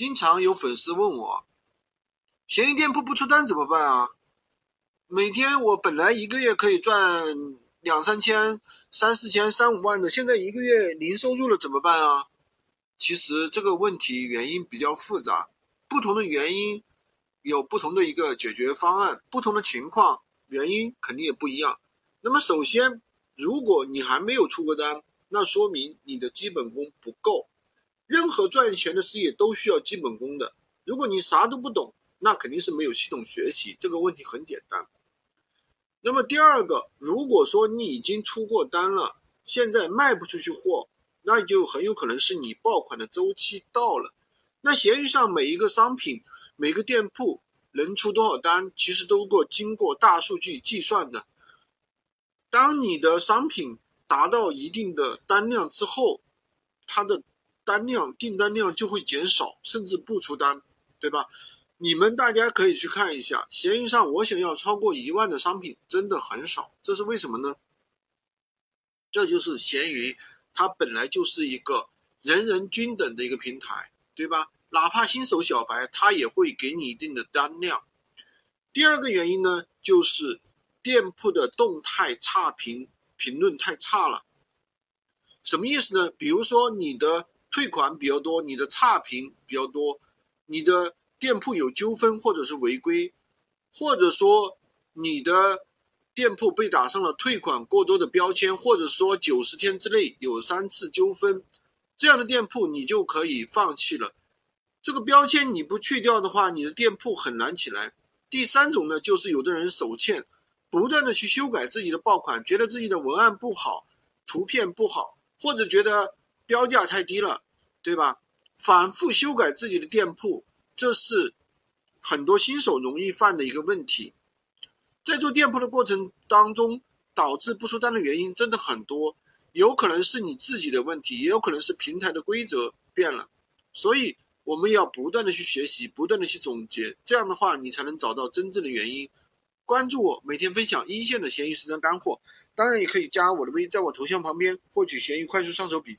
经常有粉丝问我，闲鱼店铺不出单怎么办啊？每天我本来一个月可以赚两三千、三四千、三五万的，现在一个月零收入了怎么办啊？其实这个问题原因比较复杂，不同的原因有不同的一个解决方案，不同的情况原因肯定也不一样。那么首先，如果你还没有出过单，那说明你的基本功不够。任何赚钱的事业都需要基本功的。如果你啥都不懂，那肯定是没有系统学习。这个问题很简单。那么第二个，如果说你已经出过单了，现在卖不出去货，那就很有可能是你爆款的周期到了。那闲鱼上每一个商品、每个店铺能出多少单，其实都过经过大数据计算的。当你的商品达到一定的单量之后，它的单量订单量就会减少，甚至不出单，对吧？你们大家可以去看一下，闲鱼上我想要超过一万的商品真的很少，这是为什么呢？这就是闲鱼，它本来就是一个人人均等的一个平台，对吧？哪怕新手小白，他也会给你一定的单量。第二个原因呢，就是店铺的动态差评评论太差了。什么意思呢？比如说你的退款比较多，你的差评比较多，你的。店铺有纠纷或者是违规，或者说你的店铺被打上了退款过多的标签，或者说九十天之内有三次纠纷，这样的店铺你就可以放弃了。这个标签你不去掉的话，你的店铺很难起来。第三种呢，就是有的人手欠，不断的去修改自己的爆款，觉得自己的文案不好，图片不好，或者觉得标价太低了，对吧？反复修改自己的店铺。这是很多新手容易犯的一个问题，在做店铺的过程当中，导致不出单的原因真的很多，有可能是你自己的问题，也有可能是平台的规则变了。所以我们要不断的去学习，不断的去总结，这样的话你才能找到真正的原因。关注我，每天分享一线的闲鱼实战干货，当然也可以加我的微，在我头像旁边获取闲鱼快速上手笔记。